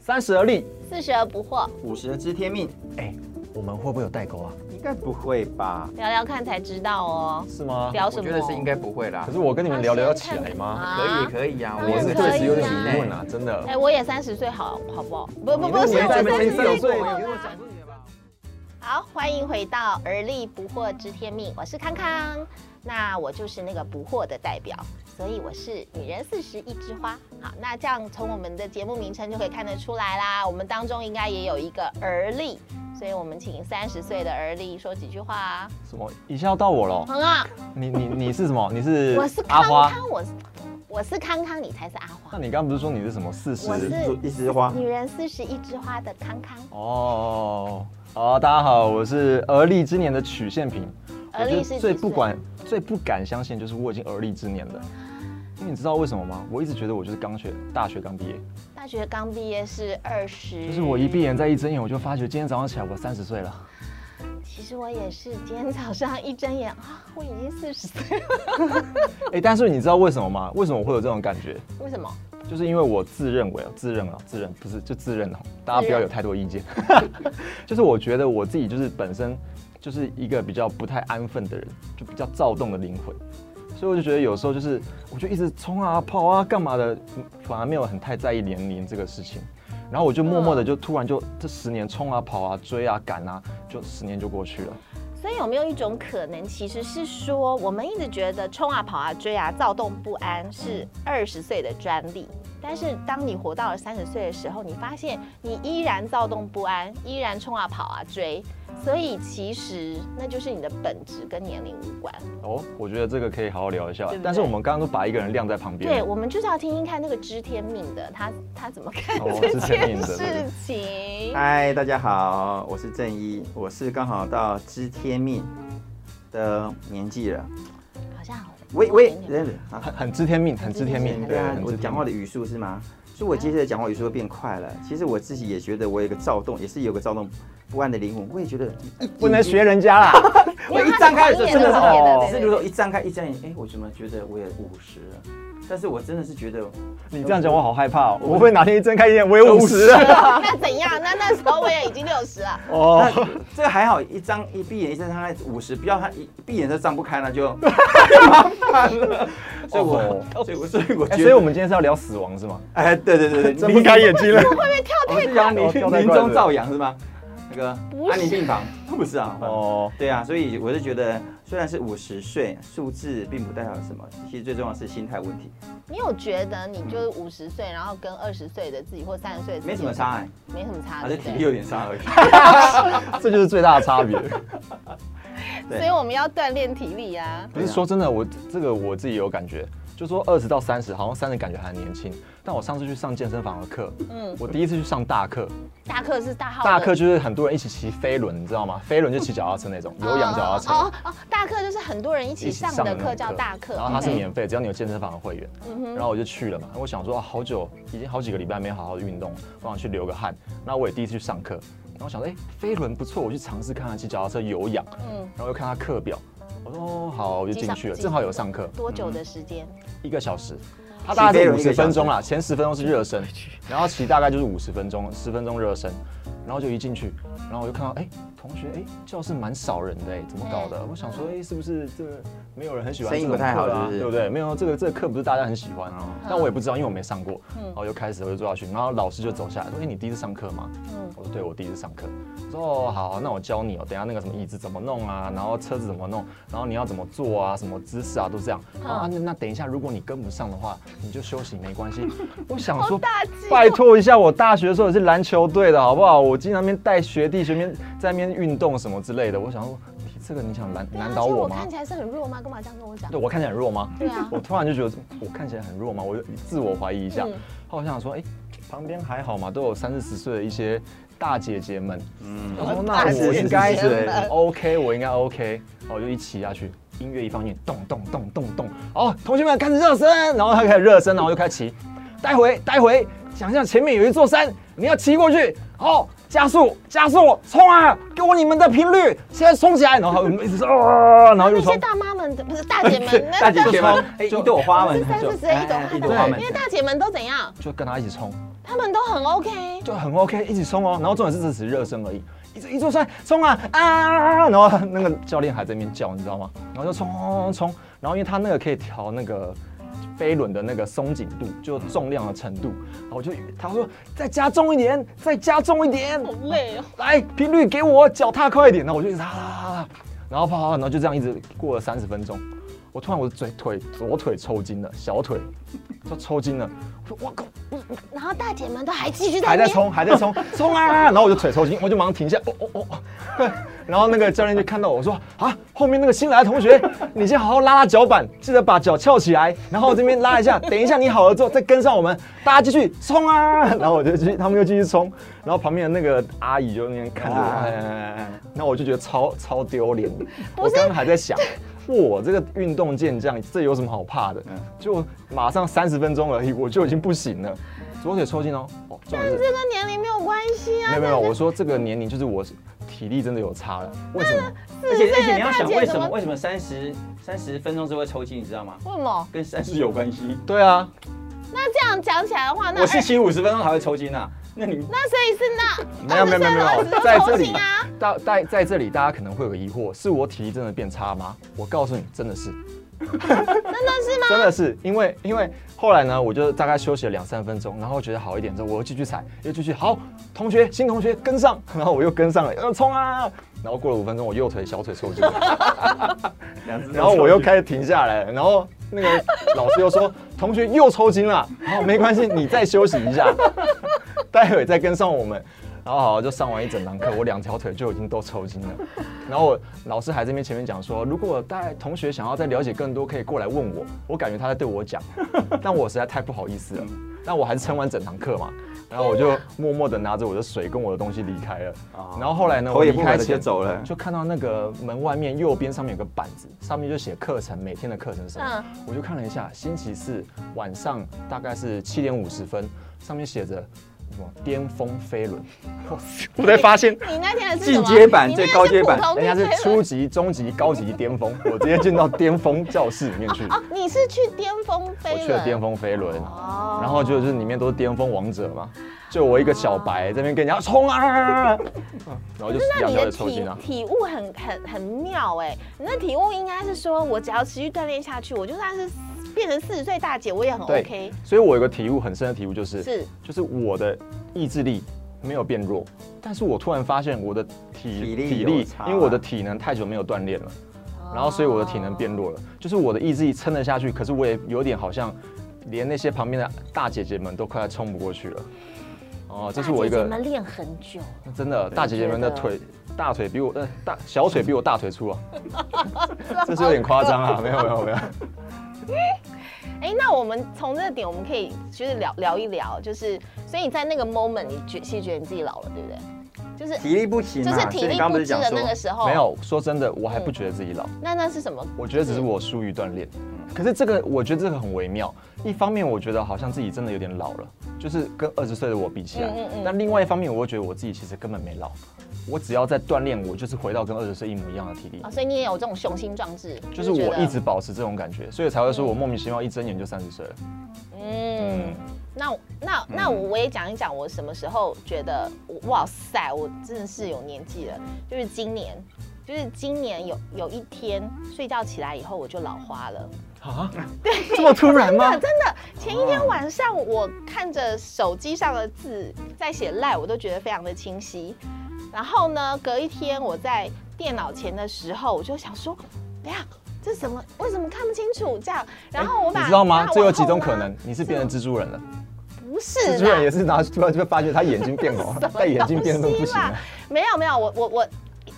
三十而立，四十而不惑，五十而知天命，哎，我们会不会有代沟啊？应该不会吧？聊聊看才知道哦。是吗？聊什么？我觉得是应该不会啦可。是我跟你们聊聊得起来吗？可以可以啊，我是确实有点啊疑问啊，真的。哎，我也三十岁，好好不好？不不不我三十岁有岁过了。好，欢迎回到而立不惑知天命，我是康康。那我就是那个不惑的代表，所以我是女人四十一枝花。好，那这样从我们的节目名称就可以看得出来啦，我们当中应该也有一个而立，所以我们请三十岁的而立说几句话啊。什么？一下要到我了？很好，你你你是什么？你是我是阿花？康康，我是我是康康，你才是阿花。那你刚刚不是说你是什么四十？一枝花，女人四十一枝花的康康，哦，好，大家好，我是而立之年的曲线平。而立是几最不管最不敢相信，就是我已经而立之年了。因为你知道为什么吗？我一直觉得我就是刚学大学刚毕业，大学刚毕业是二十，就是我一闭眼再一睁眼，我就发觉今天早上起来我三十岁了。其实我也是，今天早上一睁眼啊，我已经四十岁了。哎、但是你知道为什么吗？为什么我会有这种感觉？为什么？就是因为我自认为，自认啊，自认不是就自认哦，大家不要有太多意见。就是我觉得我自己就是本身就是一个比较不太安分的人，就比较躁动的灵魂，所以我就觉得有时候就是我就一直冲啊跑啊干嘛的，嗯反而没有很太在意年龄这个事情。然后我就默默的就突然就这十年冲啊跑啊追啊赶啊，就十年就过去了。所以有没有一种可能，其实是说，我们一直觉得冲啊、跑啊、追啊、躁动不安是二十岁的专利，但是当你活到了三十岁的时候，你发现你依然躁动不安，依然冲啊、跑啊、追，所以其实那就是你的本质跟年龄无关。哦，我觉得这个可以好好聊一下对。对但是我们刚刚都把一个人晾在旁边，对，我们就是要听听看那个知天命的，他他怎么看哦这知天命件的事情。嗨，大家好，我是正一，我是刚好到知天命的年纪了。好像好喂喂，很很知天命，很知天命。对啊，我讲话的语速是吗？所以我接下来讲话语速会变快了。其实我自己也觉得我有个躁动，也是有个躁动不安的灵魂。我也觉得不能学人家啦。我一张开的时候真的是哦只是如果一张开一睁眼，哎，我怎么觉得我也五十了？但是我真的是觉得，你这样讲我好害怕哦，我会哪天一睁开眼我有五十了。那怎样？那那时候我也已经六十了。哦，那这个还好，一张一闭眼一睁开五十，不要他一闭眼就张不开，那就麻烦了。所以我，所以我，所以我觉得，哎所以我们今天是要聊死亡是吗？哎，对对对对，睁不开眼睛了。我们是讲哦跳太临快了终照阳是吗？那个不是安宁病房不是啊？哦，哦，对啊，所以我是觉得，虽然是五十岁，数字并不代表什么，其实最重要的是心态问题，你有觉得你就是五十岁，然后跟二十岁的自己或三十岁的没什么差哎，没什么差，还对不对是体力有点差而已。这就是最大的差别。所以我们要锻炼体力啊。不是说真的，我这个我自己有感觉，就说二十到三十，好像三十感觉还年轻。但我上次去上健身房的课，嗯，我第一次去上大课，大课是大号，大课就是很多人一起骑飞轮，你知道吗？飞轮就骑脚踏车那种，有氧脚踏车。哦哦，大课就是很多人一起上的课叫大课，然后它是免费，只要你有健身房的会员。嗯哼然后我就去了嘛，我想说啊，好久，已经好几个礼拜没有好好的运动，我想去流个汗。那我也第一次去上课，然后想说，哎、飞轮不错，我去尝试看看骑脚踏车有氧。嗯，然后又看他课表，我说哦好，我就进去了，正好有上课，多久的时间？一个小时。他大概是五十分钟啦，前十分钟是热身，然后骑大概就是五十分钟，十分钟热身，然后就一进去，然后我就看到哎、同学哎、教室蛮少人的哎、怎么搞的？我想说哎、是不是这个没有人很喜欢这种生意不太好对不对？没有这个这个课不是大家很喜欢啊，但我也不知道，因为我没上过，嗯然后就开始我就坐下去，然后老师就走下来说哎、你第一次上课吗？嗯，我说对，我第一次上课。我说哦好，那我教你哦，等一下那个什么椅子怎么弄啊，然后车子怎么弄，然后你要怎么坐啊，什么姿势啊，都这样。啊，那那等一下，如果你跟不上的话，你就休息没关系。我想说，拜托一下，我大学的时候也是篮球队的好不好？我经常那边带学弟学妹在那边运动什么之类的。我想说，你这个你想难难倒我吗我看？起来是很弱吗？干嘛这样跟我讲？对我看起来很弱吗？对啊，我突然就觉得我看起来很弱吗？我就自我怀疑一下。嗯后我想说，哎、旁边还好嘛，都有三四十岁的一些大姐姐们。嗯我说大那我应该姐姐 OK，我应该 OK，然后我就一骑下去，音乐一放进，咚咚咚咚咚，哦，同学们开始热身，然后他开始热身，然后就开始骑，待会待会，想象前面有一座山，你要骑过去，好，加速加速冲啊，给我你们的频率，现在冲起来，然后我们一直啊，然后又冲，那些大妈们不是大姐们，大姐姐们一朵花们，三四十一朵哎花一朵花们因，为大姐们都怎样？就跟他一起冲，他们都很 OK。就很 OK，一起冲哦。然后重点是这只是热身而已，一直一做出来冲啊啊，然后那个教练还在那边叫，你知道吗？然后就冲冲冲冲，然后因为他那个可以调那个。飞轮的那个松紧度，就重量的程度，然后我就他说再加重一点，再加重一点，好累哦。来频率给我，脚踏快一点，然后我就一直啦啦啦啦，然后跑跑，然后就这样一直过了三十分钟，我突然我的嘴腿左腿抽筋了，小腿就抽筋了，我说我靠，然后大姐们都还继续还在冲，还在冲，冲啊！然后我就腿抽筋，我就马上停下，哦哦哦哦，对。然后那个教练就看到我说啊，后面那个新来的同学，你先好好拉拉脚板，记得把脚翘起来，然后这边拉一下，等一下你好了之后再跟上我们，大家继续冲啊！然后我就继续，他们又继续冲，然后旁边的那个阿姨就那边看着我，哎哎哎哎然后我就觉得超超丢脸的，我刚刚还在想。哇，这个运动健将，这有什么好怕的？就马上三十分钟而已，我就已经不行了，左腿抽筋哦。哦，这跟年龄没有关系啊。没有没有，我说这个年龄就是我体力真的有差了。为什么？而且而且你要想为什么为什么三十三十分钟之后会抽筋，你知道吗？为什么？跟三十有关系。对啊，那这样讲起来的话，那我是骑五十分钟才会抽筋啊，那你那所以是那没有没有没有没有在这里都抽筋啊。大在在这里，大家可能会有个疑惑，是我体力真的变差吗？我告诉你，真的是，真的是吗？真的是，因为因为后来呢，我就大概休息了两三分钟，然后觉得好一点之后，我又继续踩，又继续好，同学新同学跟上，然后我又跟上了，要冲啊！然后过了五分钟，我右腿小腿 抽筋。然后我又开始停下来，然后那个老师又说同学又抽筋了，好没关系，你再休息一下，待会再跟上我们。然后好就上完一整堂课，我两条腿就已经都抽筋了。然后我老师还在那边前面讲说，如果大家同学想要再了解更多，可以过来问我。我感觉他在对我讲，但我实在太不好意思了。但我还是撑完整堂课嘛，然后我就默默的拿着我的水跟我的东西离开了。然后后来呢，我头也不开前走了。就看到那个门外面右边上面有个板子，上面就写课程，每天的课程什么。嗯我就看了一下，星期四晚上大概是七点五十分，上面写着什么巅峰飞轮。我才发现你那天进阶版最高阶版人家是初级、中级、高级、巅峰，我直接进到巅峰教室里面去。哦，你是去巅峰飞轮？我去了巅峰飞轮，哦然后就就是里面都是巅峰王者嘛，就我一个小白这边跟人家冲啊，然后就两条那你的体。体悟很很很妙哎，你那体悟应该是说，我只要持续锻炼下去，我就算是变成四十岁大姐，我也很 OK。所以我有个体悟很深的体悟就是，是就是我的意志力没有变弱，但是我突然发现我的体体力因为我的体能太久没有锻炼了，然后所以我的体能变弱了，就是我的意志力撑得下去，可是我也有点好像连那些旁边的大姐姐们都快要冲不过去了。哦，这是我一个大姐姐们练很久，真的大姐姐们的腿大腿比我呃大小腿比我大腿粗啊，这是有点夸张啊，没有没有没有。哎，那我们从这个点，我们可以就是聊聊一聊，就是所以你在那个 moment，你觉其实觉得你自己老了，对不对？就是体力不行嘛，就是体力不支的那个时候，没。有，说真的，我还不觉得自己老，那那是什么？我觉得只是我疏于锻炼。可是这个，我觉得这个很微妙。一方面，我觉得好像自己真的有点老了，就是跟二十岁的我比起来。嗯嗯嗯但另外一方面，我又觉得我自己其实根本没老。我只要在锻炼，我就是回到跟二十岁一模一样的体力啊，。所以你也有这种雄心壮志，就是我一直保持这种感觉，所以才会说我莫名其妙一睁眼就三十岁了。嗯，那那那我我也讲一讲，我什么时候觉得哇塞，我真的是有年纪了，就是今年，就是今年有有一天睡觉起来以后我就老花了，啊？对这么突然吗？真的，前一天晚上我看着手机上的字在写赖，我都觉得非常的清晰。然后呢，隔一天我在电脑前的时候，我就想说，哎呀，这什么？为什么看不清楚？这样，然后我把你知道吗这有几种可能，你是变成蜘蛛人了。不是蜘蛛人也啦，是拿突然就会发觉他眼睛变红，戴眼镜变得不行了。没有没有，我我我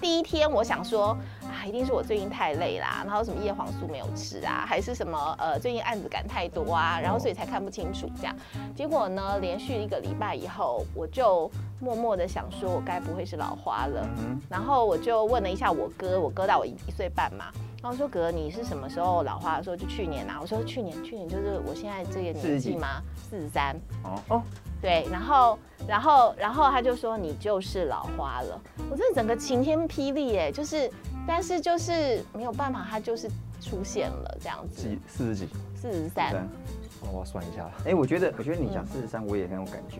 第一天我想说啊，一定是我最近太累啦，然后什么叶黄素没有吃啊，还是什么呃最近案子赶太多啊，然后所以才看不清楚这样。结果呢，连续一个礼拜以后，我就默默的想说，我该不会是老花了？嗯然后我就问了一下我哥，我哥大我一一岁半嘛，然后说哥你是什么时候老花的？说就去年啊，我说去年，去年就是我现在这个年纪吗？四十三。哦哦，对，然后，然后，然后他就说你就是老花了，我真的整个晴天霹雳哎，就是，但是就是没有办法，他就是出现了这样子，几四十几，四十三，我要算一下。哎，我觉得，我觉得你讲四十三，我也很有感觉。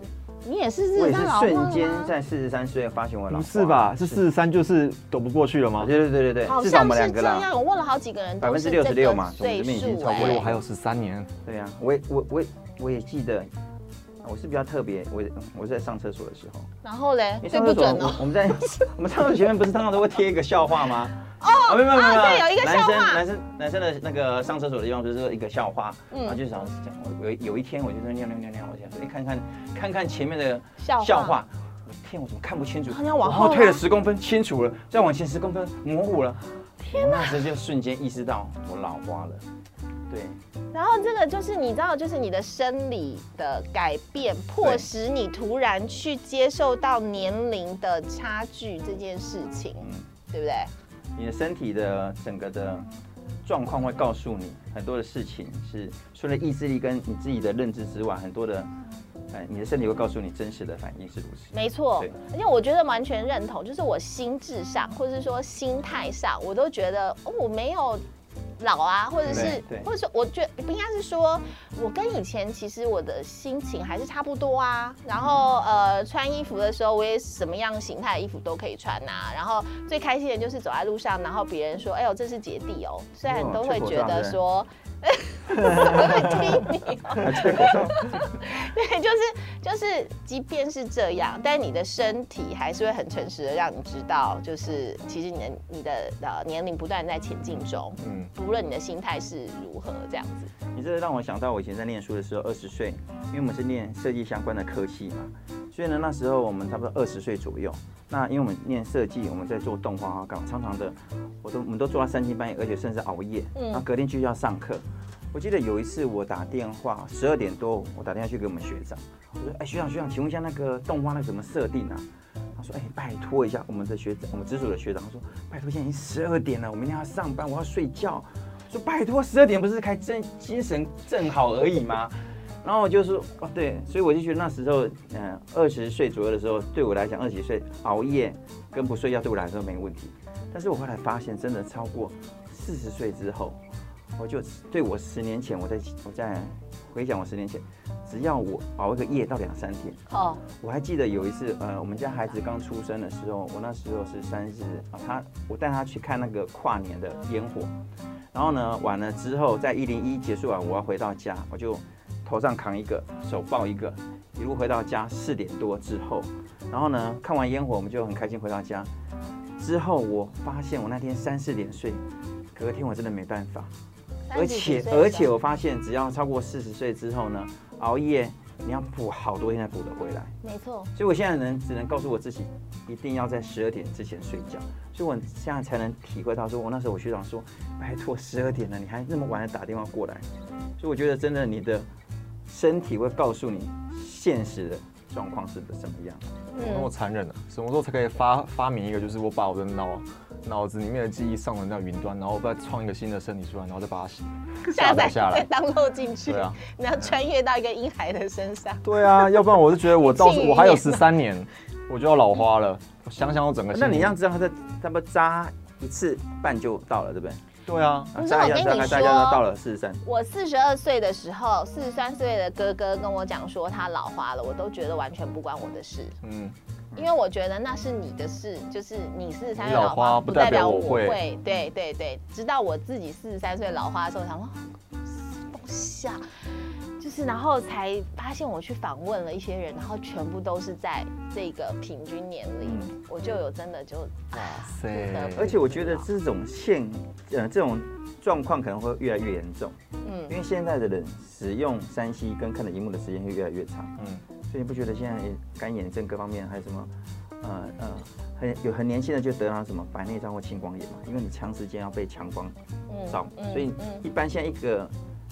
你也是四我也是十三老花瞬间？在四十三岁发现我老花不是吧？是四十三就是躲不过去了吗？对对对对对，好至少我像是这们两个啦。样，我问了好几个人，百分之六十六嘛从我岁这边已经数超过哎我以为我还有十三年。对呀、我也我我也我也记得，我是比较特别，我我是在上厕所的时候，然后嘞因为，对上厕所不准哦。我我们在 我们上厕所前面不是通常都会贴一个笑话吗？哦，没有没有没有，有一个男生笑话男生男生的那个上厕所的地方就是一个笑话，嗯然后就想讲，我有有一天我就在尿尿尿尿，我想说，哎看看看看前面的笑话天，我怎么看不清楚？啊你要往后后退了十公分，清楚了；再往前十公分，模糊了。天哪！那时候就瞬间意识到我老花了。对，然后这个就是你知道，就是你的生理的改变，迫使你突然去接受到年龄的差距这件事情，嗯。对不对？你的身体的整个的状况会告诉你很多的事情，是除了意志力跟你自己的认知之外，很多的，哎，你的身体会告诉你真实的反应是如此。没错对，而且我觉得完全认同，就是我心智上或者是说心态上，我都觉得哦，我没有老啊，或者是或者说，我觉得不应该是说，我跟以前其实我的心情还是差不多啊。然后呃，穿衣服的时候，我也什么样形态的衣服都可以穿呐、然后最开心的就是走在路上，然后别人说，哎呦，这是姐弟哦，虽然都会觉得说。我会听你哦，还吹口哨，对，就是就是，即便是这样，但你的身体还是会很诚实的让你知道，就是其实你的你的呃年龄不断在前进中，嗯，不论你的心态是如何，这样子。你这让我想到我以前在念书的时候，二十岁，因为我们是念设计相关的科系嘛，所以呢那时候我们差不多二十岁左右。那因为我们念设计，我们在做动画啊，干嘛常常的，我都我们都做到三更半夜，而且甚至熬夜，嗯然后隔天继续要上课。我记得有一次我打电话，十二点多，我打电话去给我们学长，我说：“哎，学长学长，请问一下那个动画那怎么设定啊？”他说：“哎，拜托一下我们的学长，我们直属的学长，他说拜托，现在已经十二点了，我明天要上班，我要睡觉。说拜托，十二点不是开正精神正好而已吗？”然后我就说：“哦，对，所以我就觉得那时候，嗯、二十岁左右的时候，对我来讲，二十几岁熬夜跟不睡觉对我来说没问题。但是我后来发现，真的超过四十岁之后，我就对我十年前，我在我在回想我十年前，只要我熬一个夜到两三天，哦，我还记得有一次，呃，我们家孩子刚出生的时候，我那时候是三十啊，他我带他去看那个跨年的烟火，然后呢，完了之后，在一零一结束完，我要回到家，我就头上扛一个，手抱一个，一路回到家，四点多之后，然后呢，看完烟火，我们就很开心回到家。之后我发现我那天三四点睡，隔天我真的没办法，而且而且我发现，只要超过四十岁之后呢，熬夜你要补好多天才补得回来。没错，所以我现在能只能告诉我自己，一定要在十二点之前睡觉。所以我现在才能体会到，说我那时候我学长说，拜托十二点了，你还那么晚的打电话过来。所以我觉得真的你的身体会告诉你现实的状况是怎么样。那么残忍啊！什么时候才可以发发明一个，就是我把我的脑脑子里面的记忆上传到云端，然后再创一个新的身体出来，然后再把它 下载下再来。当漏进去对，啊，你要穿越到一个婴孩的身上。对啊，要不然我就觉得我到时 我还有十三年，我就要老花了。我想想我整个，那你这样知道他在他不扎一次半就到了，对不对？对啊，扎一下我跟你扎一下扎一下说到了四十三。我四十二岁的时候，四十三岁的哥哥跟我讲说他老花了，我都觉得完全不关我的事。嗯，因为我觉得那是你的事，就是你四十三岁老老花，不代表我会。会。对对对，直到我自己四十三岁老花的时候，我想说，放下，就是然后才发现我去访问了一些人，然后全部都是在这个平均年龄，我就有真的就哇不得不而且我觉得这种现呃这种状况可能会越来越严重，嗯。因嗯，为现在的人使用三 C 跟看的荧幕的时间会越来越长。嗯，所以你不觉得现在干眼症各方面还有什么呃呃很有很年轻的就得到什么白内障或青光眼嘛，因为你长时间要被强光嗯照，所以一般现在一个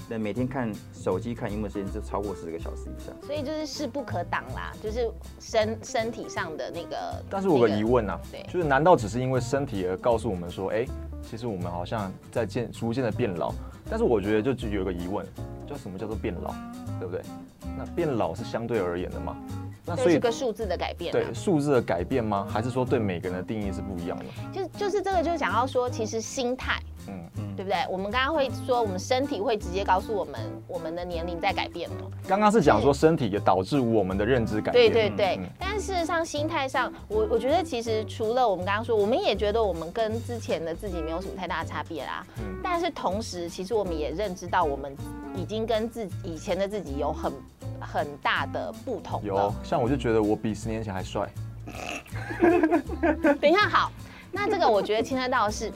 人每天看手机看荧幕时间就超过十个小时以上。所以就是势不可挡啦，就是身身体上的那个。但是我有个疑问啊对，就是难道只是因为身体而告诉我们说，哎、其实我们好像在渐逐渐的变老？但是我觉得就就有一个疑问，叫什么叫做变老，对不对？那变老是相对而言的嘛？那对，是个数字的改变、啊。对数字的改变吗？还是说对每个人的定义是不一样的？就就是这个，就是讲到说，其实心态，嗯嗯，对不对？我们刚刚会说，我们身体会直接告诉我们，我们的年龄在改变吗。刚刚是讲说身体也导致我们的认知改变。对对，嗯但事实上心态上，我我觉得其实除了我们刚刚说，我们也觉得我们跟之前的自己没有什么太大的差别啦。嗯但是同时，其实我们也认知到，我们已经跟自己以前的自己有很很大的不同有。像我就觉得我比十年前还帅。等一下，好，那这个我觉得牵涉到的是，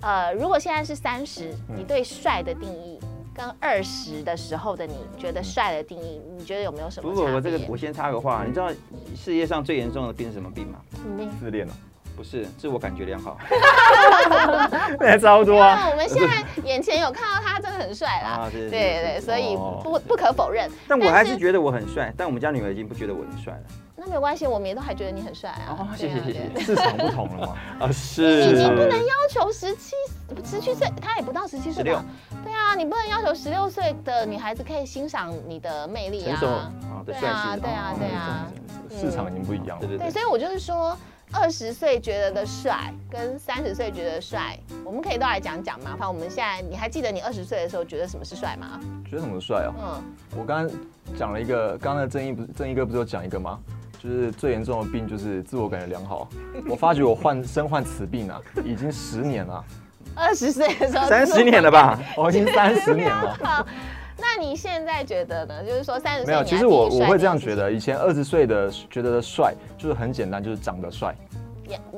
呃，如果现在是三十，嗯你对帅的定义。跟二十的时候的你觉得帅的定义，你觉得有没有什么如果？我这个我先插个话，你知道世界上最严重的病是什么病吗？你自恋了，不是自我感觉良好 那差不多啊。那我们现在眼前有看到他，很帅啦。啊，对对对，所以哦不不可否认。但我还是觉得我很帅，但我们家女儿已经不觉得我很帅了。那没有关系，我们也都还觉得你很帅啊。哦谢谢谢谢市场不同了嘛。啊，你是你不能要求十七十七岁，他也不到十七岁吧？对啊，你不能要求十六岁的女孩子可以欣赏你的魅力成熟啊。对，啊对啊哦对啊市场已经不一样了。对对对，所以我就是说，二十岁觉得的帅跟三十岁觉得帅，我们可以都来讲讲嘛。反正我们现在，你还记得你二十岁的时候觉得什么是帅吗？觉得什么帅哦？嗯，我刚刚讲了一个，刚刚的正义不是正义哥不是有讲一个吗？就是最严重的病就是自我感觉良好。我发觉我患身患此病啊，已经十年了，二十岁的时候，三十年了吧？我 已经三十年了。好，那你现在觉得呢？就是说三十岁没有，其实我我会这样觉得，以前二十岁的觉得的帅就是很简单，就是长得帅，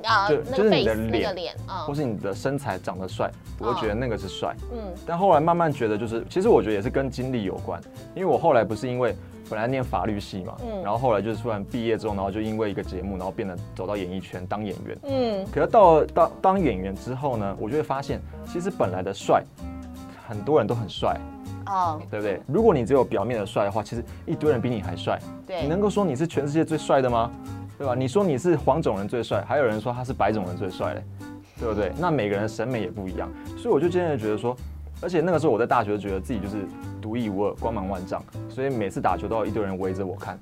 啊，就就是你的脸脸，嗯。或是你的身材长得帅，我会觉得那个是帅。嗯。但后来慢慢觉得，就是其实我觉得也是跟经历有关，因为我后来不是因为本来念法律系嘛，嗯。然后后来就是突然毕业之后，然后就因为一个节目，然后变得走到演艺圈当演员。嗯，可是到了当当演员之后呢，我就会发现，其实本来的帅，很多人都很帅，哦，对不对？如果你只有表面的帅的话，其实一堆人比你还帅。对，你能够说你是全世界最帅的吗？对吧？你说你是黄种人最帅，还有人说他是白种人最帅嘞，对不对？那每个人的审美也不一样，所以我就渐渐觉得说，而且那个时候我在大学觉得自己就是独一无二、光芒万丈，所以每次打球都要一堆人围着我看。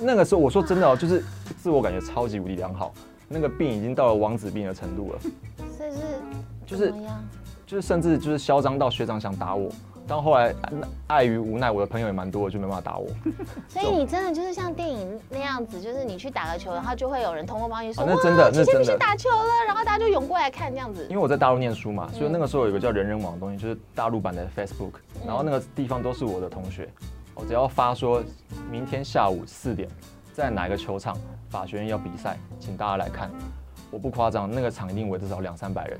那个时候我说真的哦，就是自我感觉超级无敌良好，那个病已经到了王子病的程度了，这是就是？就是甚至就是嚣张到学长想打我，但后来碍于无奈，我的朋友也蛮多的，就没办法打我。所以你真的就是像电影那样子，就是你去打个球，然后就会有人通过帮你说，哦那真的那真的去打球了，然后大家就涌过来看这样子因。为我在大陆念书嘛，所以那个时候有一个叫人人网的东西，就是大陆版的 Facebook，然后那个地方都是我的同学，我只要发说明天下午四点在哪个球场法学院要比赛，请大家来看。我不夸张，那个场一定围至少两三百人，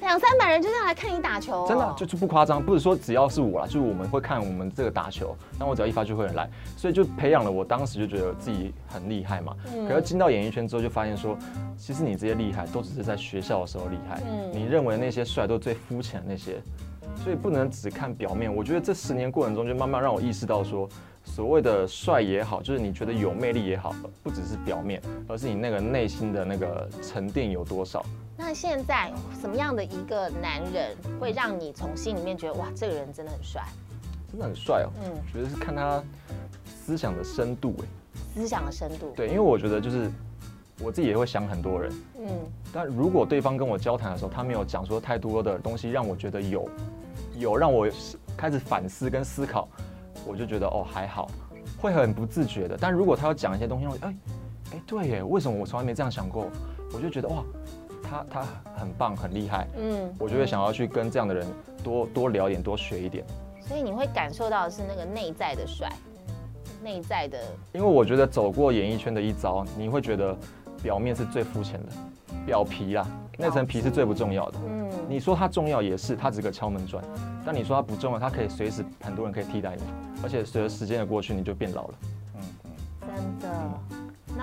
两三百人就这样来看你打球、哦，真的就是不夸张，不是说只要是我啦，就是我们会看我们这个打球，那我只要一发就会有人来，所以就培养了我当时就觉得自己很厉害嘛。嗯可是进到演艺圈之后，就发现说，其实你这些厉害都只是在学校的时候厉害，嗯你认为那些帅都是最肤浅的那些，所以不能只看表面。我觉得这十年过程中，就慢慢让我意识到说，所谓的帅也好，就是你觉得有魅力也好，不只是表面，而是你那个内心的那个沉淀有多少。那现在什么样的一个男人会让你从心里面觉得哇，这个人真的很帅？真的很帅哦，嗯，觉得是看他思想的深度哎。思想的深度。，对，因为我觉得就是我自己也会想很多人，嗯，但如果对方跟我交谈的时候，他没有讲说太多的东西，让我觉得有有让我开始反思跟思考，我就觉得哦还好，会很不自觉的。但如果他要讲一些东西，让我哎哎对耶，为什么我从来没这样想过？我就觉得哇，他他很棒很厉害，嗯，我就会想要去跟这样的人多多聊一点，多学一点。所以你会感受到的是那个内在的帅，内在的，因为我觉得走过演艺圈的一遭，你会觉得表面是最肤浅的，表皮啦，那层皮是最不重要的。嗯，你说它重要也是，它只是个敲门砖。但你说它不重要，它可以随时很多人可以替代你，而且随着时间的过去，你就变老了。嗯真的。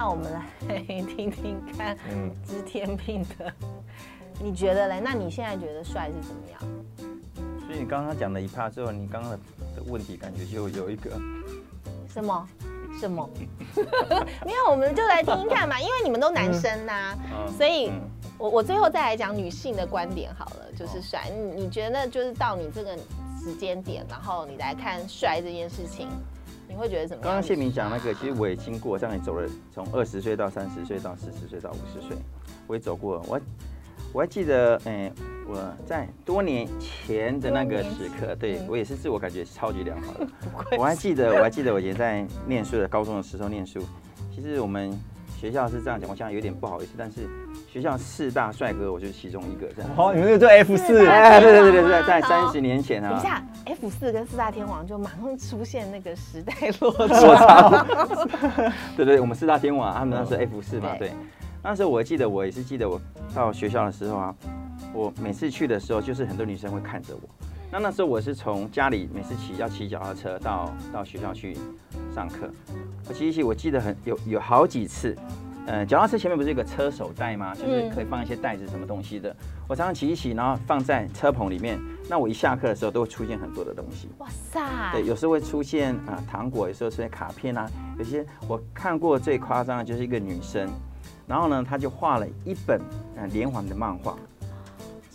那我们来听听看嗯，知天命的，你觉得嘞？那你现在觉得帅是怎么样？所以你刚刚讲了一趴之后，你刚刚的问题感觉就有一个，什么？什么？没有，我们就来听听看嘛，因为你们都男生呐、嗯所以嗯我我最后再来讲女性的观点好了，就是帅。你你觉得就是到你这个时间点，然后你来看帅这件事情，你会觉得怎么样？刚刚谢明讲那个，其实我也经过，这样也走了，从二十岁到三十岁到四十岁到五十岁，我也走过。我我还记得，哎、我在多年前的那个时刻，对嗯我也是自我感觉超级良好的。我还记得，我还记得我以前在念书的高中的时候念书，其实我们学校是这样讲，我想有点不好意思，但是学校四大帅哥，我就是其中一个这样。哦，你们那个就 F 四，哎，对对对对对，在三十年前啊，等一下，F 四跟四大天王就马上出现那个时代 落我差。操！对对，我们四大天王，他们那时候 F 四嘛，对对。那时候我记得，我也是记得我到学校的时候啊，我每次去的时候，就是很多女生会看着我。那那时候我是从家里每次骑要骑脚踏车到到学校去上课，我骑一骑，我记得很有有好几次，呃，脚踏车前面不是有个车手袋吗？就是可以放一些袋子什么东西的。我常常骑一骑，然后放在车棚里面。那我一下课的时候，都会出现很多的东西。哇塞！对，有时候会出现啊、糖果，有时候出现卡片啊，有些我看过最夸张的就是一个女生，然后呢，她就画了一本呃连环的漫画，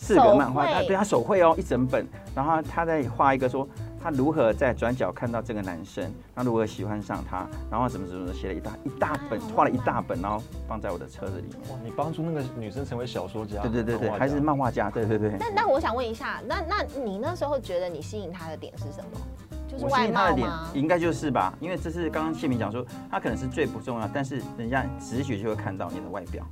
四个漫画，他对他手绘哦一整本，然后他在画一个说他如何在转角看到这个男生，他如何喜欢上他，然后怎么怎么写了一大一大本，画了一大本，然后放在我的车子里面。哇，你帮助那个女生成为小说家，对对对对，还是漫画家，对对对。那那我想问一下，那那你那时候觉得你吸引他的点是什么？就是吸引他的点貌吗？应该就是吧，因为这是刚刚谢明讲说，他可能是最不重要，但是人家直觉就会看到你的外表。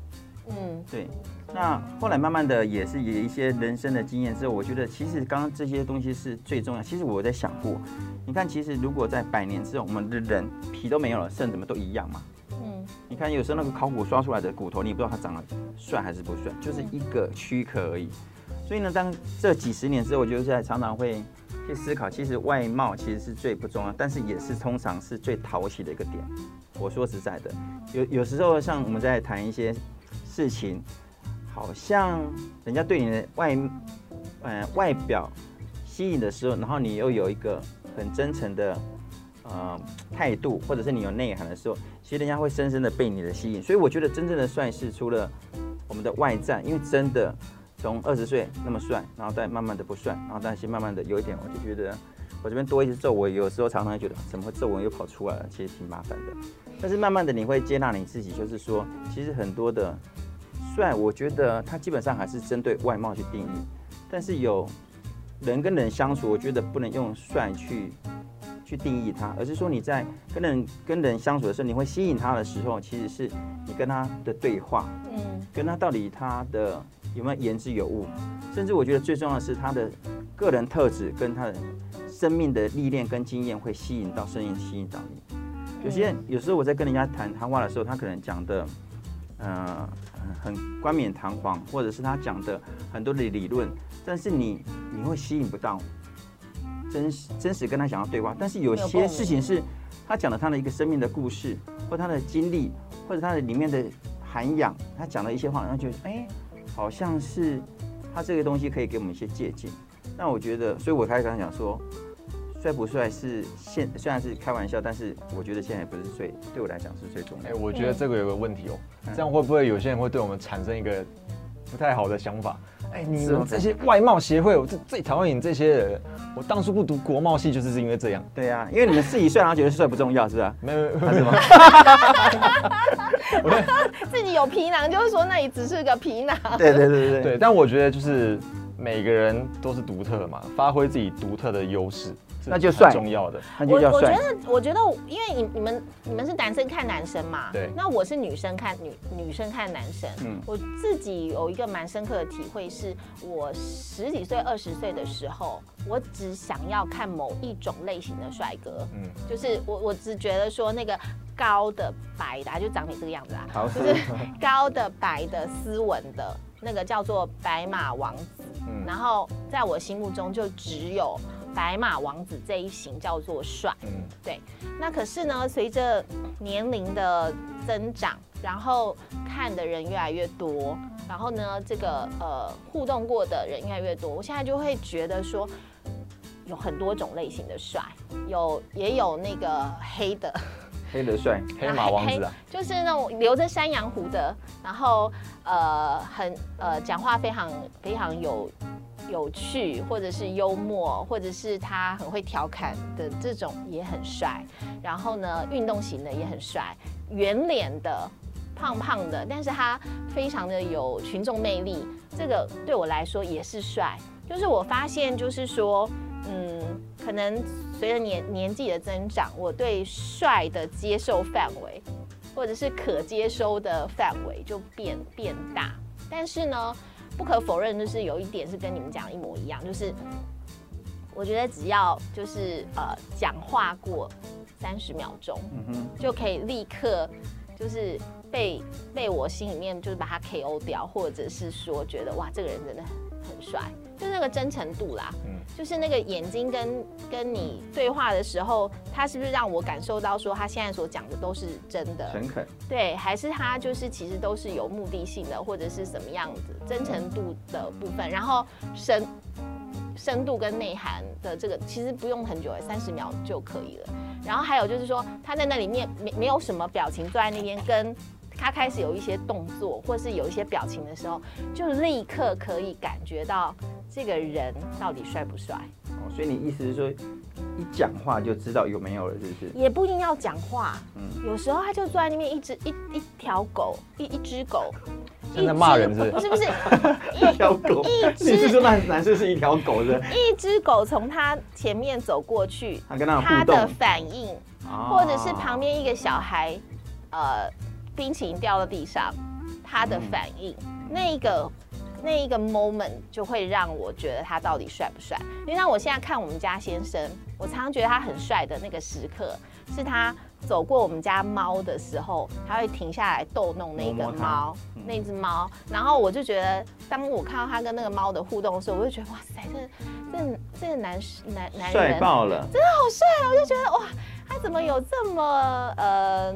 嗯，对，那后来慢慢的也是有一些人生的经验之后，我觉得其实刚刚这些东西是最重要。其实我在想过，你看，其实如果在百年之后，我们的人皮都没有了，肾怎么都一样嘛。嗯，你看，有时候那个考古刷出来的骨头，你也不知道它长得帅还是不帅，就是一个躯壳而已。所以呢，当这几十年之后，我就在常常会去思考，其实外貌其实是最不重要，但是也是通常是最讨喜的一个点。我说实在的，有有时候像我们在谈一些事情，好像人家对你的外呃外表吸引的时候，然后你又有一个很真诚的呃态度，或者是你有内涵的时候，其实人家会深深的被你的吸引。所以我觉得真正的帅是除了我们的外在，因为真的从二十岁那么帅，然后再慢慢的不帅，然后但是慢慢的有一点，我就觉得我这边多一些皱纹，有时候常常觉得怎么会皱纹又跑出来了，其实挺麻烦的。但是慢慢的你会接纳你自己，就是说，其实很多的帅，我觉得他基本上还是针对外貌去定义，但是有人跟人相处，我觉得不能用帅去去定义他，而是说你在跟人跟人相处的时候，你会吸引他的时候，其实是你跟他的对话，嗯，跟他到底他的有没有言之有物，甚至我觉得最重要的是他的个人特质跟他的生命的历练跟经验会吸引到，深深吸引到你。有些有时候我在跟人家谈谈话的时候，他可能讲的，呃，很很冠冕堂皇，或者是他讲的很多的理论，但是你你会吸引不到真实真实跟他想要对话。但是有些事情是他讲了他的一个生命的故事，或他的经历，或者他的里面的涵养，他讲了一些话，然后觉得哎，好像是他这个东西可以给我们一些借鉴。那我觉得，所以我才刚讲说，帅不帅是现虽然是开玩笑，但是我觉得现在不是最对我来讲是最重哎、要的。我觉得这个有个问题哦、嗯这样会不会有些人会对我们产生一个不太好的想法？哎、你们这些外貌协会，我最最讨厌你这些人。我当初不读国贸系，就是因为这样。对呀、因为你们自己帅，然后觉得帅不重要，是吧？没有，没有他是吗？自己有皮囊，就是说那里只是个皮囊。对对对对对，但我觉得就是每个人都是独特的嘛，发挥自己独特的优势，这那就是帅重要的。那就叫帅。我我觉得，我觉得，因为你你们你们是男生看男生嘛，对那我是女生看女女生看男生，嗯我自己有一个蛮深刻的体会是，我十几岁、二十岁的时候，我只想要看某一种类型的帅哥，嗯，就是我我只觉得说那个高的白的，啊就长你这个样子啊，就是 高的白的斯文的那个叫做白马王子。嗯然后在我心目中就只有白马王子这一型叫做帅。嗯，对，那可是呢，随着年龄的增长，然后看的人越来越多，然后呢，这个呃互动过的人越来越多，我现在就会觉得说，有很多种类型的帅，有也有那个黑的，黑的帅，黑马王子啊，就是那种留着山羊胡的，然后呃很呃讲话非常非常有有趣，或者是幽默，或者是他很会调侃的这种也很帅。然后呢，运动型的也很帅，圆脸的、胖胖的，但是他非常的有群众魅力，这个对我来说也是帅。就是我发现，就是说，嗯，可能随着年年纪的增长，我对帅的接受范围，或者是可接收的范围就变变大。但是呢，不可否认，就是有一点是跟你们讲的一模一样，就是我觉得只要就是呃讲话过三十秒钟，嗯哼，就可以立刻就是被被我心里面就是把他 KO 掉，或者是说觉得哇这个人真的很帅，就是那个真诚度啦，嗯就是那个眼睛跟跟你对话的时候，他是不是让我感受到说他现在所讲的都是真的？诚恳，对，还是他就是其实都是有目的性的，或者是什么样子真诚度的部分，然后深深度跟内涵的这个其实不用很久哎，三十秒就可以了。然后还有就是说他在那里面没没有什么表情，坐在那边跟他开始有一些动作或是有一些表情的时候，就立刻可以感觉到这个人到底帅不帅。哦，所以你意思是说，一讲话就知道有没有了，是不是？也不一定要讲话，嗯有时候他就坐在那边一只一一条狗，一一只狗，现在骂人是不是不是不是，一条狗，一 你是只说那男生是一条狗是是？一只狗从他前面走过去，他跟他他的，反应，哦或者是旁边一个小孩，呃，冰淇淋掉到地上，他的反应，那一个那一个 moment 就会让我觉得他到底帅不帅。因为像我现在看我们家先生，我常常觉得他很帅的那个时刻，是他走过我们家猫的时候，他会停下来逗弄那个猫，嗯那只猫。然后我就觉得，当我看到他跟那个猫的互动的时候，我就觉得哇塞，这这这个男男男帅人爆了，真的好帅啊！我就觉得哇，他怎么有这么呃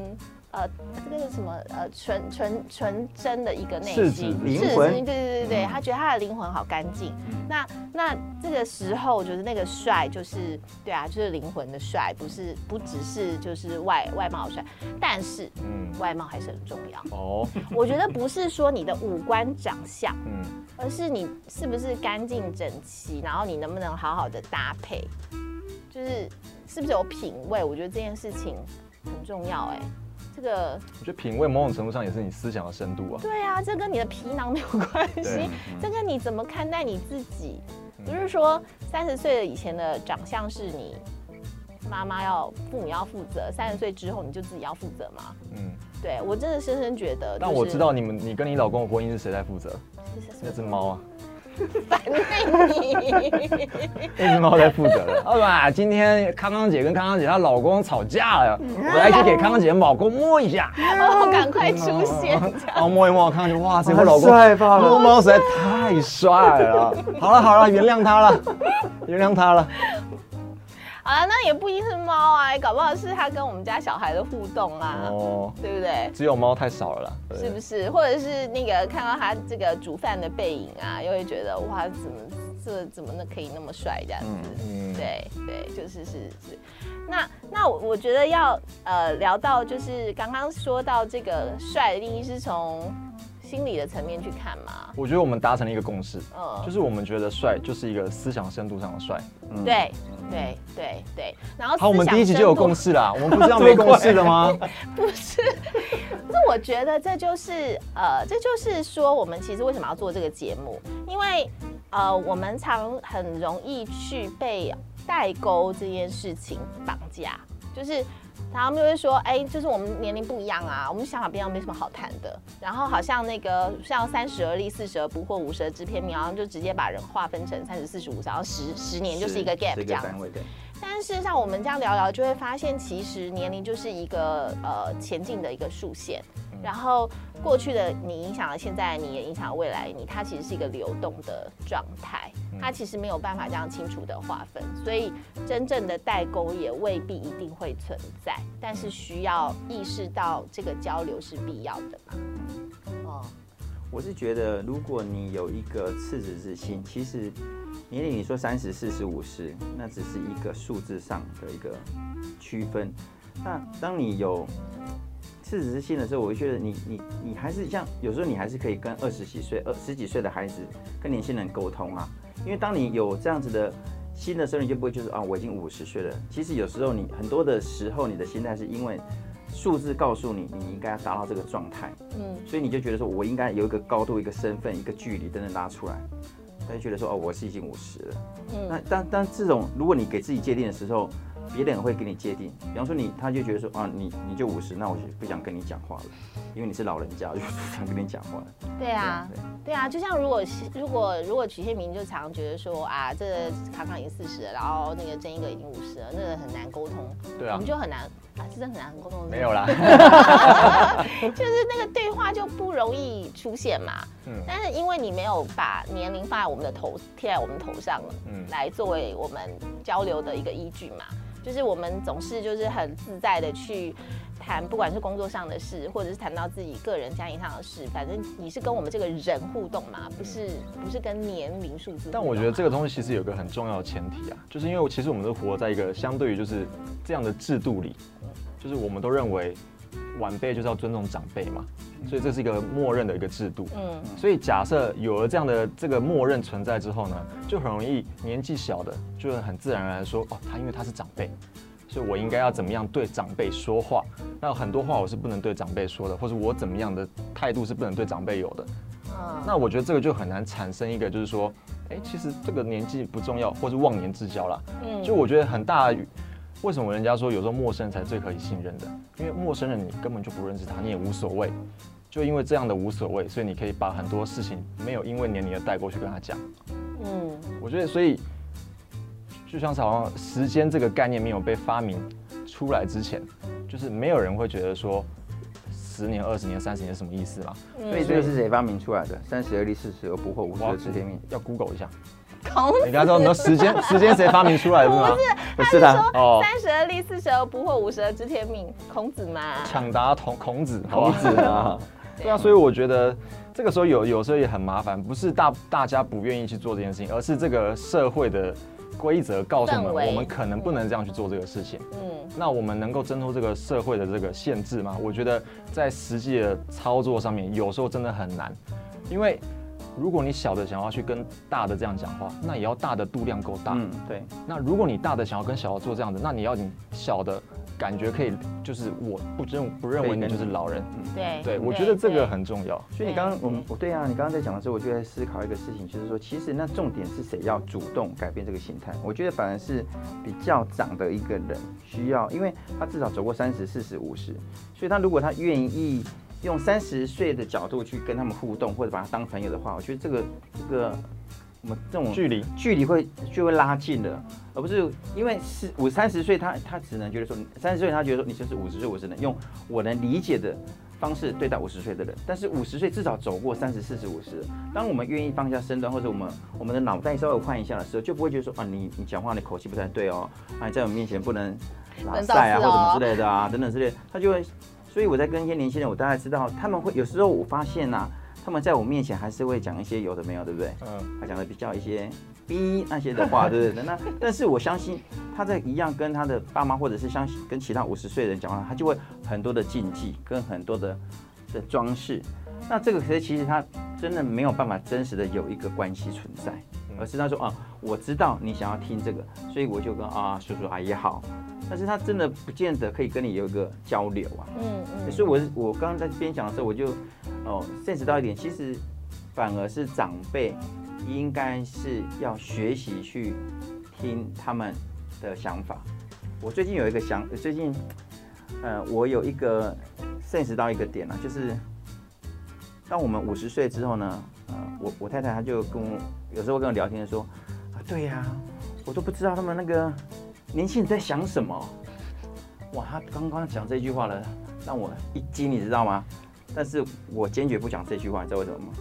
呃这个是什么呃纯纯纯真的一个内心子灵魂对对对对，嗯他觉得他的灵魂好干净。那那这个时候就是那个帅，就是对啊，就是灵魂的帅，不是不只是就是外外貌帅，但是嗯，外貌还是很重要。哦，我觉得不是说你的五官长相，嗯，而是你是不是干净整齐，然后你能不能好好的搭配，就是是不是有品味？我觉得这件事情很重要哎。这个我觉得品味某种程度上也是你思想的深度啊。对啊，这跟你的皮囊没有关系对，这跟你怎么看待你自己。嗯不是说三十岁的以前的长相是你妈妈要父母要负责，三十岁之后你就自己要负责吗？嗯，对我真的深深觉得、就是，但我知道你们，你跟你老公的婚姻是谁在负责？是那只猫啊，反对你。那只猫在负责的。好吧，今天康康姐跟康康姐她老公吵架了，我来去给康康姐的老公摸一下，哦，赶快出现。然后摸一摸，康康姐哇塞，我老公帅爆了摸猫实在太帅了。好了好了，原谅他了，原谅他了。好了，那也不一定是猫啊，搞不好是他跟我们家小孩的互动啊，哦，对不对？只有猫太少了啦。是不是？或者是那个看到他这个煮饭的背影啊，又会觉得哇，怎么这怎么那可以那么帅这样子？嗯，对对，就是是是。那那我我觉得要呃聊到就是刚刚说到这个帅的定义是从心理的层面去看嘛，我觉得我们达成了一个共识，嗯，就是我们觉得帅就是一个思想深度上的帅。嗯对对对对。然后好，我们第一集就有共识啦，我们不是要没共识的吗？不 是，我觉得这就是呃，这就是说我们其实为什么要做这个节目，因为呃，我们常很容易去被代沟这件事情绑架，就是。他们就会说，哎、就是我们年龄不一样啊，我们想法不一样，没什么好谈的。然后好像那个像三十而立，四十而不惑，五十而知天命，然后就直接把人划分成三十、四十、五十，然后十十年就是一个 gap 这样。但事实上，我们这样聊聊，就会发现，其实年龄就是一个呃前进的一个竖线。然后过去的你影响了现在，你也影响了未来你，它其实是一个流动的状态，它其实没有办法这样清楚的划分，所以真正的代沟也未必一定会存在，但是需要意识到这个交流是必要的嘛。哦，我是觉得，如果你有一个赤子之心，其实年龄你说三十、四十、五十，那只是一个数字上的一个区分。那当你有赤子之心的时候，我会觉得你你你还是像有时候你还是可以跟二十几岁、二十几岁的孩子跟年轻人沟通啊。因为当你有这样子的心的时候，你就不会就是啊我已经五十岁了。其实有时候你很多的时候，你的心态是因为数字告诉你你应该要达到这个状态，嗯，所以你就觉得说我应该有一个高度、一个身份、一个距离等等拉出来，他就觉得说哦我是已经五十了。嗯，那当当这种如果你给自己界定的时候。别人会给你界定，比方说你，他就觉得说啊，你你就五十，那我就不想跟你讲话了，因为你是老人家，就不想跟你讲话了。对啊，对啊，就像如果如果如果曲宪明就常觉得说啊，这康康已经四十了，然后那个郑一哥已经五十了，那个很难沟通，对啊，我们就很难啊，真的很难沟通。没有啦，就是那个对话就不容易出现嘛。嗯，但是因为你没有把年龄放在我们的头贴在我们头上了，嗯，来作为我们交流的一个依据嘛。就是我们总是就是很自在的去谈，不管是工作上的事，或者是谈到自己个人家庭上的事，反正你是跟我们这个人互动嘛，不是不是跟年龄数字。但我觉得这个东西其实有个很重要的前提啊，就是因为其实我们都活在一个相对于就是这样的制度里，就是我们都认为晚辈就是要尊重长辈嘛。所以这是一个默认的一个制度，嗯，所以假设有了这样的这个默认存在之后呢，就很容易年纪小的就会很自然而然说，哦，他因为他是长辈，所以我应该要怎么样对长辈说话？那很多话我是不能对长辈说的，或者我怎么样的态度是不能对长辈有的。那我觉得这个就很难产生一个就是说，哎，其实这个年纪不重要，或是忘年之交啦。嗯，就我觉得很大。为什么人家说有时候陌生人才最可以信任的？因为陌生人你根本就不认识他，你也无所谓。就因为这样的无所谓，所以你可以把很多事情没有因为年龄而带过去跟他讲。嗯，我觉得所以就像好像时间这个概念没有被发明出来之前，就是没有人会觉得说十年、二十年、三十年什么意思嘛。所以这个是谁发明出来的？三十而立，四十而不惑，五十而知天命。要 Google 一下。孔子，你刚说你说时间 时间谁发明出来的吗？不是，不是他哦。三十而立，四十而不惑，五十而知天命。孔子嘛。抢答同孔子，孔子啊。对啊，所以我觉得这个时候有有时候也很麻烦，不是大大家不愿意去做这件事情，而是这个社会的规则告诉我们，我们可能不能这样去做这个事情。嗯。那我们能够挣脱这个社会的这个限制吗？我觉得在实际的操作上面，有时候真的很难，因为。如果你小的想要去跟大的这样讲话，那也要大的度量够大。嗯，对。那如果你大的想要跟小的做这样子，那你要你小的感觉可以，就是我不认不认为你就是老人。对，对，我觉得这个很重要。所以你刚刚我们我对啊，你刚刚在讲的时候，我就在思考一个事情，就是说，其实那重点是谁要主动改变这个心态？我觉得反而是比较长的一个人需要，因为他至少走过三十、四十、五十，所以他如果他愿意。用三十岁的角度去跟他们互动，或者把他当朋友的话，我觉得这个这个我们这种距离距离会就会拉近了，而不是因为是五三十岁，他他只能觉得说三十岁，他觉得说你就是五十岁，我只能用我能理解的方式对待五十岁的人。但是五十岁至少走过三十四十五十，当我们愿意放下身段，或者我们我们的脑袋稍微换一下的时候，就不会觉得说啊你你讲话的口气不太对哦，啊你在我面前不能拉塞啊或什么之类的啊等等之类，他就会。所以我在跟一些年轻人，我大概知道他们会有时候我发现呐，他们在我面前还是会讲一些有的没有，对不对？嗯，他讲的比较一些逼那些的话，对不对？那 但是我相信他在一样跟他的爸妈或者是相跟其他五十岁的人讲话，他就会很多的禁忌跟很多的的装饰。那这个其实其实他真的没有办法真实的有一个关系存在，而是他说啊，我知道你想要听这个，所以我就跟啊叔叔阿姨好。但是他真的不见得可以跟你有一个交流啊，嗯嗯，所以我是我刚刚在边讲的时候，我就哦认识到一点，其实反而是长辈应该是要学习去听他们的想法。我最近有一个想，最近呃，我有一个认识到一个点啊，就是当我们五十岁之后呢，呃，我我太太她就跟我有时候跟我聊天说啊，对呀，我都不知道他们那个。年轻人在想什么？哇，他刚刚讲这句话了，让我一惊，你知道吗？但是我坚决不讲这句话，你知道为什么吗？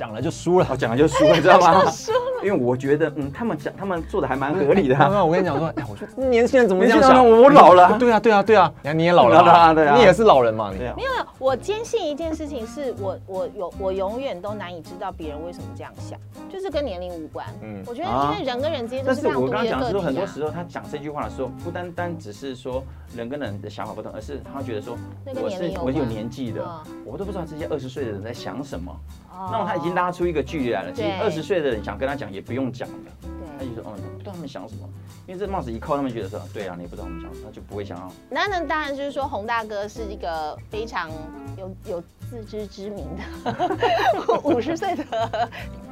讲了就输了。我讲了就输了，你知道吗？因为我觉得，嗯，他们讲他们做的还蛮合理的啊。刚刚我跟你讲说，哎，我说年轻人怎么这样想？我老了啊对啊，对啊，对啊，你看你也老了 对啊你也是老人嘛，你对啊没，有，我坚信一件事情是我我有我永远都难以知道别人为什么这样想，就是跟年龄无关。嗯我觉得啊因为人跟人之间就但是我刚刚讲说。很多时候他讲这句话的时候，不单单只是说人跟人的想法不同，而是他觉得说我是我有年龄有年纪的嗯，我都不知道这些二十岁的人在想什么。哦那么他已经拉出一个距离来了。其实对二十岁的人想跟他讲也不用讲的，他。就说哦，不知道他们想什么，因为这帽子一扣，他们觉得说对啊，你也不知道他们想什么，他就不会想要。那那当然就是说，洪大哥是一个非常有有自知之明的 五十岁的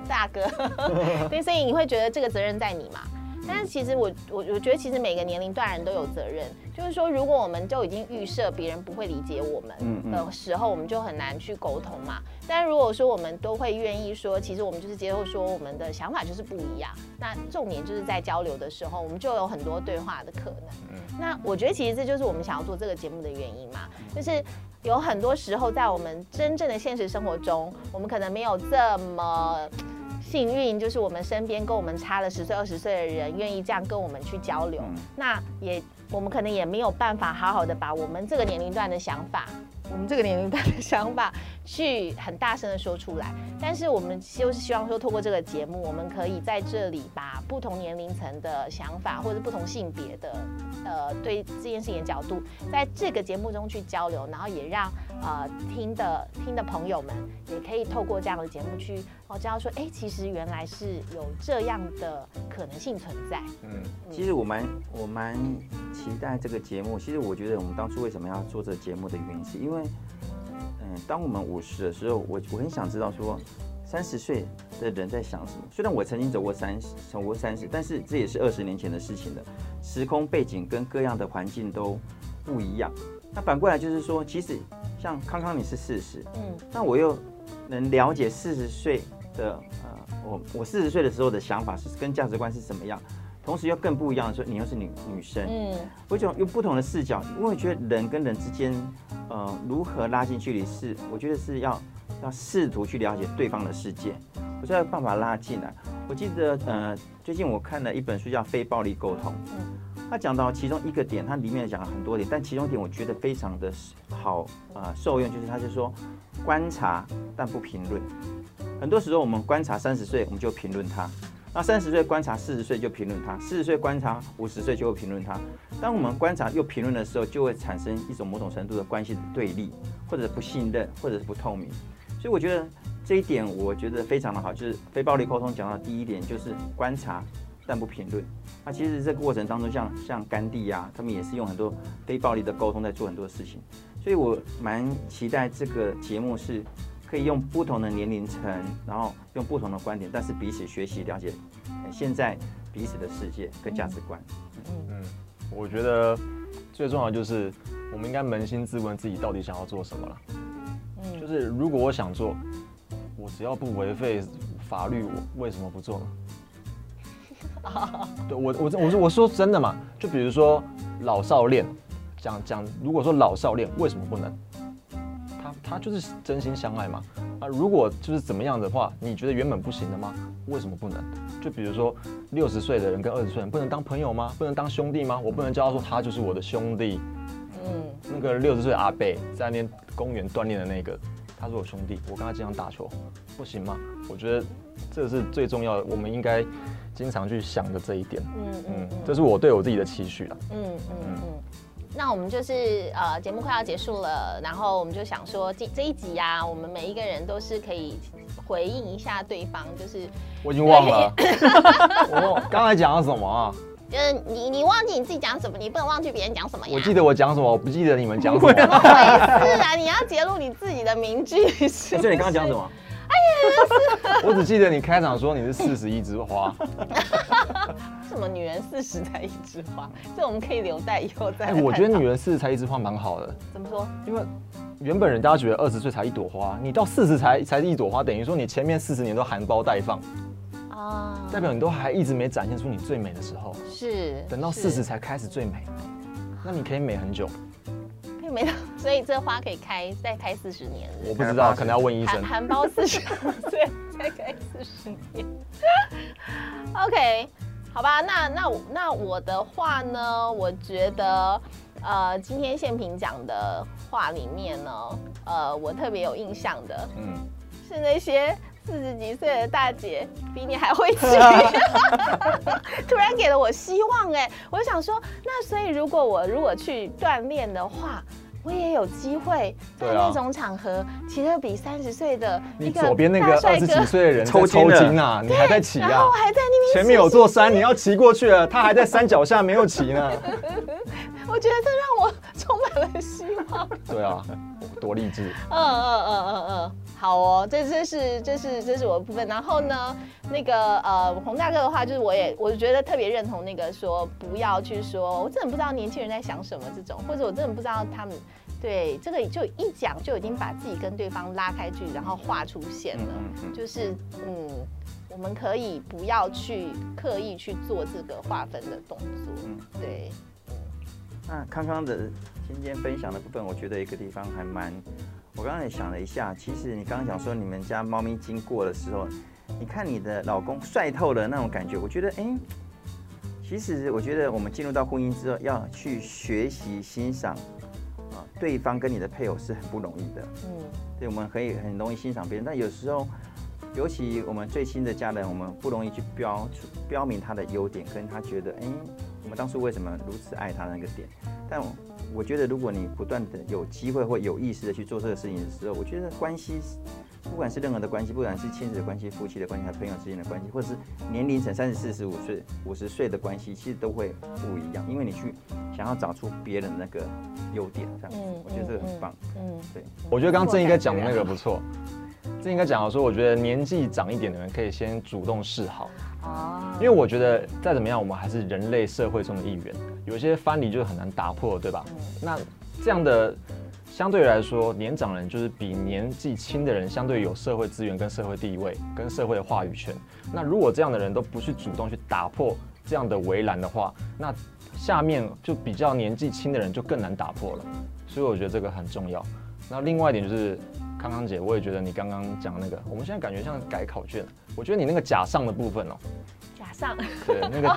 大哥，对，所以你会觉得这个责任在你嘛？但是其实我我我觉得其实每个年龄段人都有责任，就是说如果我们就已经预设别人不会理解我嗯们的时候，我们就很难去沟通嘛。但如果说我们都会愿意说，其实我们就是接受说我们的想法就是不一样，那重点就是在交流的时候，我们就有很多对话的可能。那我觉得其实这就是我们想要做这个节目的原因嘛，就是有很多时候在我们真正的现实生活中，我们可能没有这么。幸运就是我们身边跟我们差了十岁、二十岁的人愿意这样跟我们去交流，嗯。那也我们可能也没有办法好好的把我们这个年龄段的想法，我们这个年龄段的想法去很大声的说出来。但是我们就是希望说，透过这个节目，我们可以在这里把不同年龄层的想法，或者不同性别的呃对这件事情的角度，在这个节目中去交流，然后也让呃听的听的朋友们也可以透过这样的节目去哦知道说，哎，其实原来是有这样的可能性存在。嗯，其实我蛮我蛮期待这个节目。其实我觉得我们当初为什么要做这个节目的原因，是因为，嗯，当我们五十的时候，我我很想知道说，三十岁的人在想什么。虽然我曾经走过三十，走过三十，但是这也是二十年前的事情了，时空背景跟各样的环境都不一样。那反过来就是说，其实像康康你是四十，嗯那我又能了解四十岁的呃，我我四十岁的时候的想法是跟价值观是什么样，同时又更不一样的说，你又是女女生，嗯。我就用不同的视角，因为我觉得人跟人之间，呃，如何拉近距离是，我觉得是要要试图去了解对方的世界，我才有办法拉近来。我记得呃，最近我看了一本书叫《非暴力沟通》，他讲到其中一个点，它里面讲了很多点，但其中一点我觉得非常的好啊、呃受用，就是他就说观察但不评论。很多时候我们观察三十岁，我们就评论他；那三十岁观察四十岁就评论他，四十岁观察五十岁就会评论他。当我们观察又评论的时候，就会产生一种某种程度的关系的对立，或者不信任，或者是不透明。所以我觉得这一点我觉得非常的好，就是非暴力沟通讲到第一点就是观察但不评论。那其实这个过程当中像，像甘地啊，他们也是用很多非暴力的沟通在做很多事情。所以我蛮期待这个节目是可以用不同的年龄层，然后用不同的观点，但是彼此学习了解呃现在彼此的世界跟价值观。嗯，我觉得最重要的就是我们应该扪心自问自己到底想要做什么了。嗯就是如果我想做，我只要不违背法律，我为什么不做呢？对我我我说我说真的嘛，就比如说老少恋，讲讲，如果说老少恋为什么不能？他他就是真心相爱嘛。啊，如果就是怎么样的话，你觉得原本不行的吗？为什么不能？就比如说六十岁的人跟二十岁的人不能当朋友吗？不能当兄弟吗？我不能叫他说他就是我的兄弟。嗯那个六十岁阿贝在那边公园锻炼的那个，他是我兄弟，我跟他经常打球，不行吗？我觉得这是最重要的，我们应该经常去想的这一点。嗯嗯嗯，这是我对我自己的期许了。嗯嗯嗯。那我们就是呃，节目快要结束了，然后我们就想说，这这一集啊、我们每一个人都是可以回应一下对方，就是我已经忘了，我刚才讲了什么啊？就是你你忘记你自己讲什么，你不能忘记别人讲什么呀。我记得我讲什么，我不记得你们讲什么。怎么回事啊？你要揭露你自己的名句是哎所以你刚刚讲什么？我只记得你开场说你是四十一枝花，什么女人四十才一枝花？这我们可以留待以后再。我觉得女人四十才一枝花蛮好的，怎么说？因为原本人家觉得二十岁才一朵花，你到四十才才一朵花，等于说你前面四十年都含苞待放，啊，代表你都还一直没展现出你最美的时候，是等到四十才开始最美，那你可以美很久。没了，所以这花可以开再开四十年。我不知道，可能要问医生。含苞四十岁再开四十年。OK，好吧，那那那我的话呢？我觉得，呃，今天宪平讲的话里面呢，呃，我特别有印象的，嗯，是那些。四十几岁的大姐比你还会骑，突然给了我希望哎！我想说，那所以如果我如果去锻炼的话，我也有机会在那种场合骑得比三十岁的你左边那个二十几岁的人 抽抽筋啊，你还在骑啊？然后我还在那边，前面有座山，你要骑过去了，他还在山脚下没有骑呢。我觉得这让我充满了希望。对啊，多励志。嗯嗯嗯嗯嗯，好哦，这这是这是这是我的部分。然后呢，那个呃，洪大哥的话，就是我也我觉得特别认同那个说不要去说，我真的不知道年轻人在想什么这种，或者我真的不知道他们对这个就一讲就已经把自己跟对方拉开距离，然后画出线了。就是嗯，我们可以不要去刻意去做这个划分的动作。嗯，对。那康康的今天分享的部分，我觉得一个地方还蛮，我刚刚也想了一下，其实你刚刚讲说你们家猫咪经过的时候，你看你的老公帅透了那种感觉，我觉得哎，其实我觉得我们进入到婚姻之后，要去学习欣赏啊对方跟你的配偶是很不容易的，嗯，对，我们可以很容易欣赏别人，但有时候，尤其我们最亲的家人，我们不容易去标标明他的优点，跟他觉得哎。我们当初为什么如此爱他那个点？但我我觉得，如果你不断的有机会或有意识的去做这个事情的时候，我觉得关系，不管是任何的关系，不管是亲子的关系、夫妻的关系，还朋友之间的关系，或者是年龄层三十四十五岁、五十岁的关系，其实都会不一样。因为你去想要找出别人那个优点，这样子，我觉得这个很棒。嗯，对。我觉得刚刚郑应该讲的那个不错。这应该讲说，我觉得年纪长一点的人可以先主动示好。哦，因为我觉得再怎么样，我们还是人类社会中的一员，有一些藩篱就是很难打破，对吧？那这样的相对来说，年长人就是比年纪轻的人相对有社会资源、跟社会地位、跟社会的话语权。那如果这样的人都不去主动去打破这样的围栏的话，那下面就比较年纪轻的人就更难打破了。所以我觉得这个很重要。那另外一点就是。康康姐，我也觉得你刚刚讲那个，我们现在感觉像改考卷。我觉得你那个假上的部分哦，假上，对那个，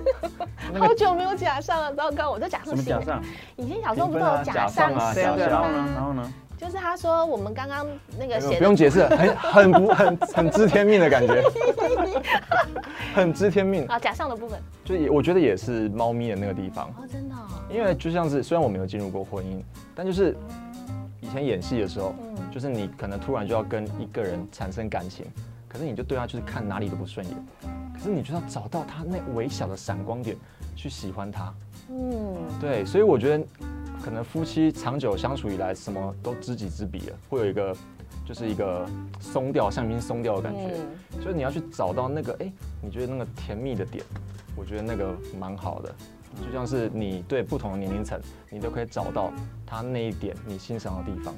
好久没有假上了，糟糕，我在假上。什么假上？以前小时候不是有假上啊？然后呢？然后呢？就是他说我们刚刚那个写，不用解释，很很不很很知天命的感觉，很知天命啊。假上的部分，就也我觉得也是猫咪的那个地方哦，真的。因为就像是虽然我没有进入过婚姻，但就是以前演戏的时候。嗯。就是你可能突然就要跟一个人产生感情，可是你就对他就是看哪里都不顺眼，可是你就要找到他那微小的闪光点去喜欢他。嗯，对，所以我觉得可能夫妻长久相处以来，什么都知己知彼了，会有一个就是一个松掉橡皮筋松掉的感觉，所以你要去找到那个哎，你觉得那个甜蜜的点，我觉得那个蛮好的，就像是你对不同的年龄层，你都可以找到他那一点你欣赏的地方。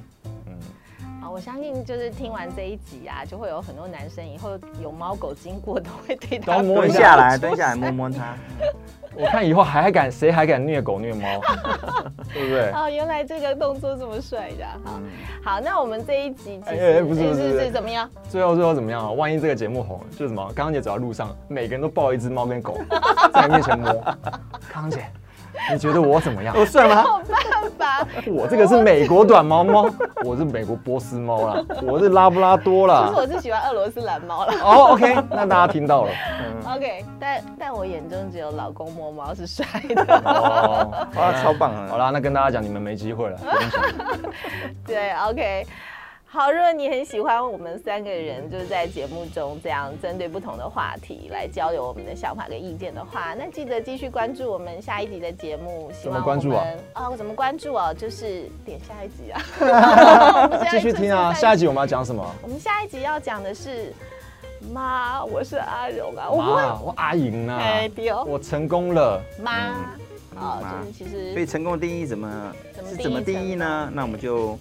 我相信就是听完这一集啊，就会有很多男生以后有猫狗经过都会对他蹲下来，蹲下来摸摸它。我看以后还敢谁还敢虐狗虐猫，对不对？哦，原来这个动作这么帅的。好，好，那我们这一集哎哎不是不是是怎么样？最后最后怎么样啊？万一这个节目红了，就是什么？刚刚姐走在路上，每个人都抱一只猫跟狗在你面前摸，刚刚姐。你觉得我怎么样？我帅吗？没有办法，我这个是美国短毛猫，我是美国波斯猫啦，我是拉布拉多啦。其实我是喜欢俄罗斯蓝猫啦。哦，OK，那大家听到了。OK，但但我眼中只有老公摸猫是帅的。哦，哇，超棒啊！好啦，那跟大家讲，你们没机会了。对，OK。好，如果你很喜欢我们三个人就是在节目中这样针对不同的话题来交流我们的想法跟意见的话，那记得继续关注我们下一集的节目。怎么关注啊？啊，我怎么关注哦？就是点下一集啊。继续听啊，下一集我们要讲什么？我们下一集要讲的是妈，我是阿荣啊，我我阿莹啊，我成功了，妈啊，就是其实所以成功的定义怎么是怎么定义呢？那我们就。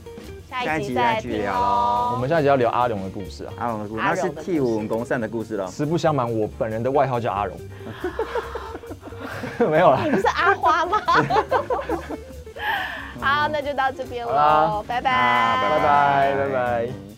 下一集再去聊喽。我们下一集要聊阿荣的故事啊，阿荣的故事，那是替我们公善的故事了。实不相瞒，我本人的外号叫阿荣。没有了。不是阿花吗？好，那就到这边喽，拜拜，拜拜拜拜。